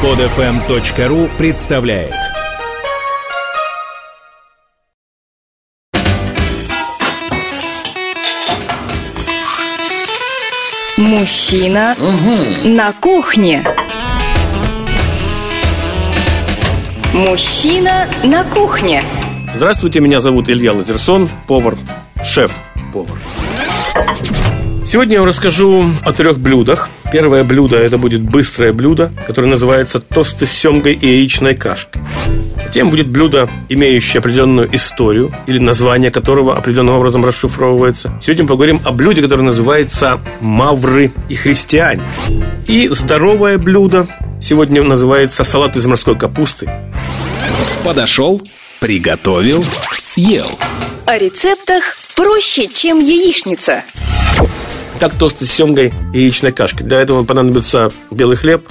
Подфм.ру представляет Мужчина на кухне. Мужчина на кухне. Здравствуйте, меня зовут Илья Лазерсон, повар, шеф-повар. Сегодня я вам расскажу о трех блюдах. Первое блюдо – это будет быстрое блюдо, которое называется тосты с семгой и яичной кашкой. Затем будет блюдо, имеющее определенную историю или название которого определенным образом расшифровывается. Сегодня мы поговорим о блюде, которое называется «Мавры и христиане». И здоровое блюдо сегодня называется салат из морской капусты. Подошел, приготовил, съел О рецептах проще, чем яичница. Так тосты с семгой и яичной кашкой. Для этого понадобится белый хлеб,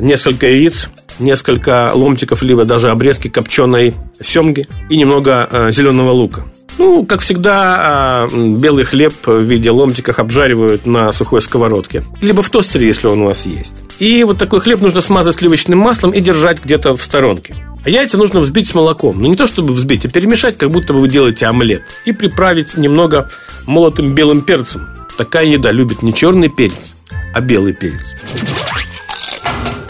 несколько яиц, несколько ломтиков, либо даже обрезки копченой семги и немного э, зеленого лука. Ну, как всегда, э, белый хлеб в виде ломтиков обжаривают на сухой сковородке. Либо в тостере, если он у вас есть. И вот такой хлеб нужно смазать сливочным маслом и держать где-то в сторонке. А яйца нужно взбить с молоком. Но не то, чтобы взбить, а перемешать, как будто бы вы делаете омлет. И приправить немного молотым белым перцем. Такая еда любит не черный перец, а белый перец.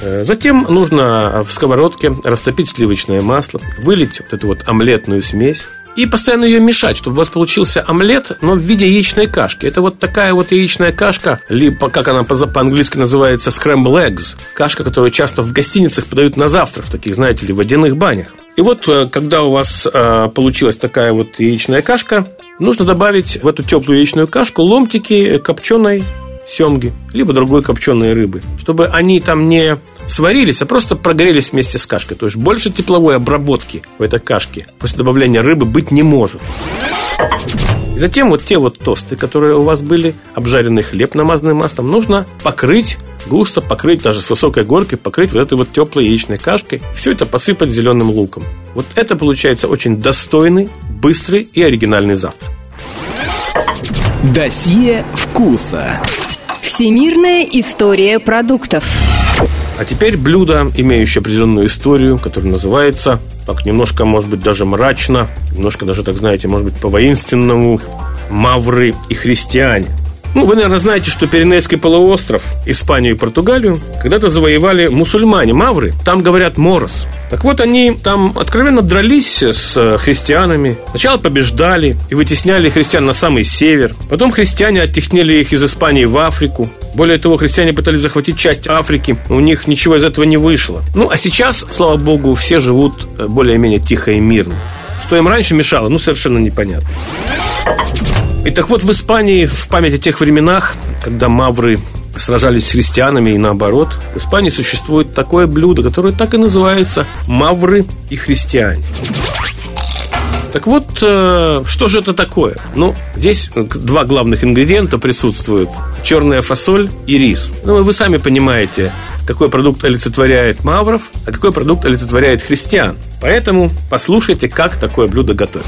Э, Затем нужно в сковородке растопить сливочное масло, вылить вот эту вот омлетную смесь и постоянно ее мешать, чтобы у вас получился омлет, но в виде яичной кашки. Это вот такая вот яичная кашка, либо, как она по- по-английски называется, scramble eggs. Кашка, которую часто в гостиницах подают на завтрак, в таких, знаете ли, водяных банях. И вот, э, когда у вас э, получилась такая вот яичная кашка, нужно добавить в эту теплую яичную кашку ломтики копченой семги, либо другой копченой рыбы, чтобы они там не сварились, а просто прогорелись вместе с кашкой. То есть больше тепловой обработки в этой кашке после добавления рыбы быть не может. И затем вот те вот тосты, которые у вас были, обжаренный хлеб, намазанный маслом, нужно покрыть, густо покрыть, даже с высокой горкой, покрыть вот этой вот теплой яичной кашкой. Все это посыпать зеленым луком. Вот это получается очень достойный, быстрый и оригинальный завтрак. Досье вкуса Всемирная история продуктов. А теперь блюдо, имеющее определенную историю, которое называется, так немножко, может быть, даже мрачно, немножко даже, так знаете, может быть, по-воинственному, «Мавры и христиане». Ну, вы, наверное, знаете, что Пиренейский полуостров, Испанию и Португалию когда-то завоевали мусульмане, мавры. Там говорят морос. Так вот, они там откровенно дрались с христианами. Сначала побеждали и вытесняли христиан на самый север. Потом христиане оттеснили их из Испании в Африку. Более того, христиане пытались захватить часть Африки. У них ничего из этого не вышло. Ну, а сейчас, слава богу, все живут э, более-менее тихо и мирно. Что им раньше мешало, ну, совершенно непонятно. И так вот, в Испании в память о тех временах, когда мавры сражались с христианами и наоборот, в Испании существует такое блюдо, которое так и называется «мавры и христиане». Так вот, э, что же это такое? Ну, здесь два главных ингредиента присутствуют. Черная фасоль и рис. Ну, вы сами понимаете, какой продукт олицетворяет мавров, а какой продукт олицетворяет христиан. Поэтому послушайте, как такое блюдо готовить.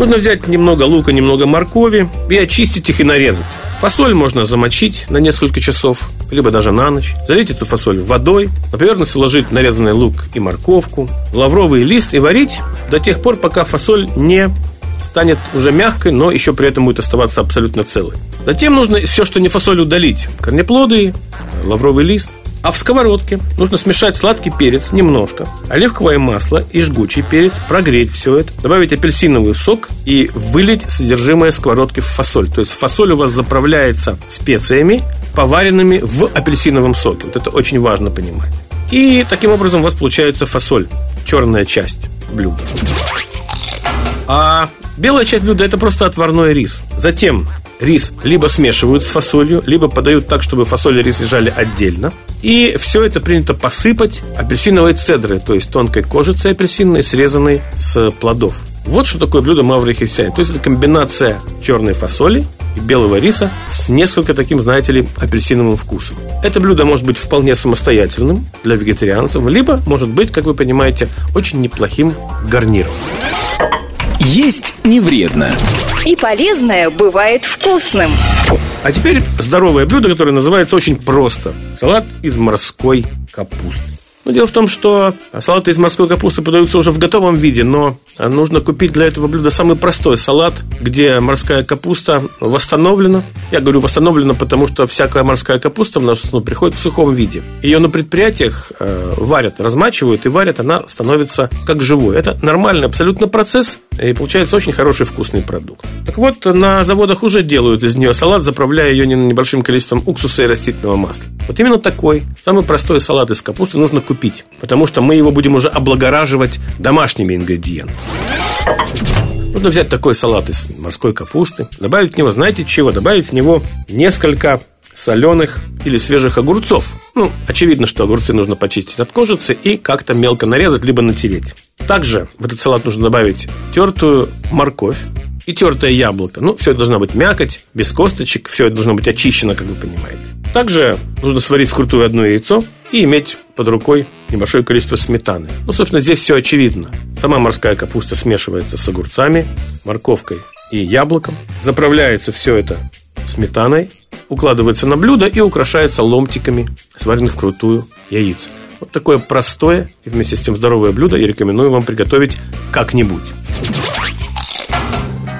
Нужно взять немного лука, немного моркови и очистить их и нарезать. Фасоль можно замочить на несколько часов, либо даже на ночь. Залить эту фасоль водой, на поверхность уложить нарезанный лук и морковку, лавровый лист и варить до тех пор, пока фасоль не станет уже мягкой, но еще при этом будет оставаться абсолютно целой. Затем нужно все, что не фасоль, удалить. Корнеплоды, лавровый лист. А в сковородке нужно смешать сладкий перец немножко, оливковое масло и жгучий перец, прогреть все это, добавить апельсиновый сок и вылить содержимое сковородки в фасоль. То есть фасоль у вас заправляется специями, поваренными в апельсиновом соке. Вот это очень важно понимать. И таким образом у вас получается фасоль, черная часть блюда. А белая часть блюда это просто отварной рис. Затем рис либо смешивают с фасолью, либо подают так, чтобы фасоль и рис лежали отдельно. И все это принято посыпать апельсиновой цедрой, то есть тонкой кожицей апельсинной, срезанной с плодов. Вот что такое блюдо мавры христиане. То есть это комбинация черной фасоли и белого риса с несколько таким, знаете ли, апельсиновым вкусом. Это блюдо может быть вполне самостоятельным для вегетарианцев, либо может быть, как вы понимаете, очень неплохим гарниром. Есть не вредно И полезное бывает вкусным. А теперь здоровое блюдо, которое называется очень просто. Салат из морской капусты. Но дело в том, что салаты из морской капусты продаются уже в готовом виде, но нужно купить для этого блюда самый простой салат, где морская капуста восстановлена. Я говорю восстановлена, потому что всякая морская капуста у нас ну, приходит в сухом виде. Ее на предприятиях э, варят, размачивают и варят, она становится как живой. Это нормальный абсолютно процесс, и получается очень хороший вкусный продукт. Так вот, на заводах уже делают из нее салат, заправляя ее небольшим количеством уксуса и растительного масла. Вот именно такой, самый простой салат из капусты нужно купить, потому что мы его будем уже облагораживать домашними ингредиентами. Нужно взять такой салат из морской капусты, добавить в него, знаете чего? Добавить в него несколько соленых или свежих огурцов. Ну, очевидно, что огурцы нужно почистить от кожицы и как-то мелко нарезать, либо натереть. Также в этот салат нужно добавить тертую морковь и тертое яблоко. Ну, все это должно быть мякоть, без косточек, все это должно быть очищено, как вы понимаете. Также нужно сварить вкрутую одно яйцо и иметь под рукой небольшое количество сметаны. Ну, собственно, здесь все очевидно. Сама морская капуста смешивается с огурцами, морковкой и яблоком. Заправляется все это сметаной, укладывается на блюдо и украшается ломтиками сваренных вкрутую яиц. Вот такое простое и вместе с тем здоровое блюдо я рекомендую вам приготовить как-нибудь.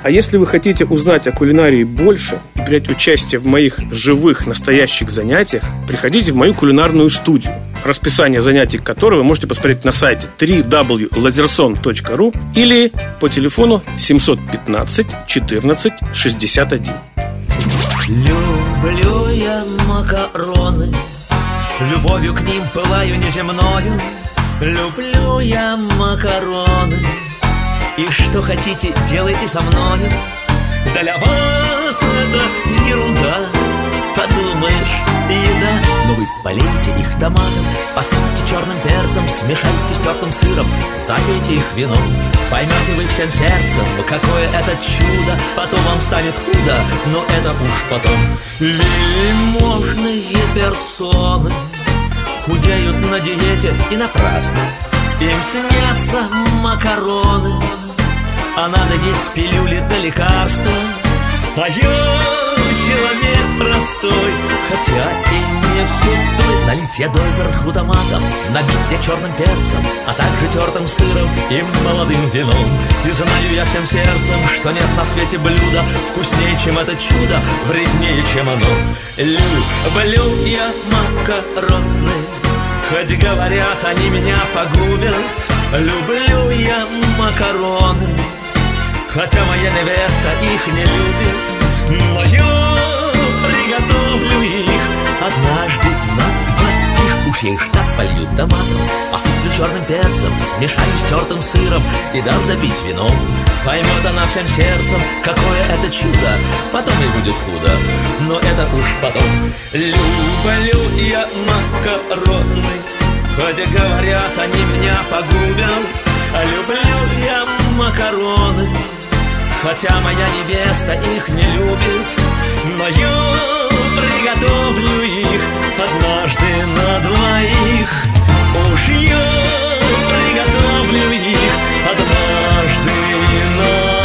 А если вы хотите узнать о кулинарии больше принять участие в моих живых настоящих занятиях, приходите в мою кулинарную студию, расписание занятий которой вы можете посмотреть на сайте www.lazerson.ru или по телефону 715 14 61. Люблю я макароны, любовью к ним пылаю неземною. Люблю я макароны, и что хотите, делайте со мною Для вас это ерунда Подумаешь, еда. Но вы полейте их томатом Посыпьте черным перцем Смешайте с тертым сыром Запейте их вином. Поймете вы всем сердцем Какое это чудо. Потом вам станет худо Но это уж потом. Вельможные персоны Худеют на диете и напрасно. Им снятся макароны А надо есть пилюли да лекарства. А я человек простой Хотя и не худой. Налить я доверху томатом Набить я черным перцем А также тертым сыром и молодым вином. И знаю я всем сердцем Что нет на свете блюда Вкуснее, чем это чудо Вреднее, чем оно. Люблю я макароны Хоть говорят, они меня погубят. Люблю я макароны Хотя моя невеста их не любит Но я приготовлю их Однажды на двоих. Уж я их так полью томатом Посыплю черным перцем Смешаю с тертым сыром И дам запить вином Поймет она всем сердцем Какое это чудо Потом и будет худо. Но это уж потом. Люблю я макароны Хотя говорят, они меня погубят. Люблю я макароны Хотя моя невеста их не любит Но я приготовлю их Однажды на двоих. Уж я приготовлю их Однажды на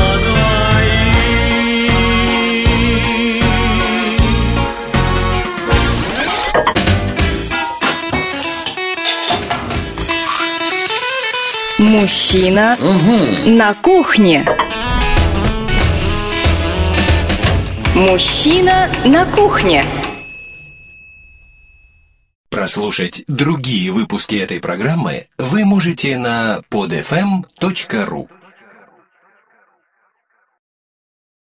Мужчина на кухне. Мужчина на кухне. Прослушать другие выпуски этой программы вы можете на podfm.ru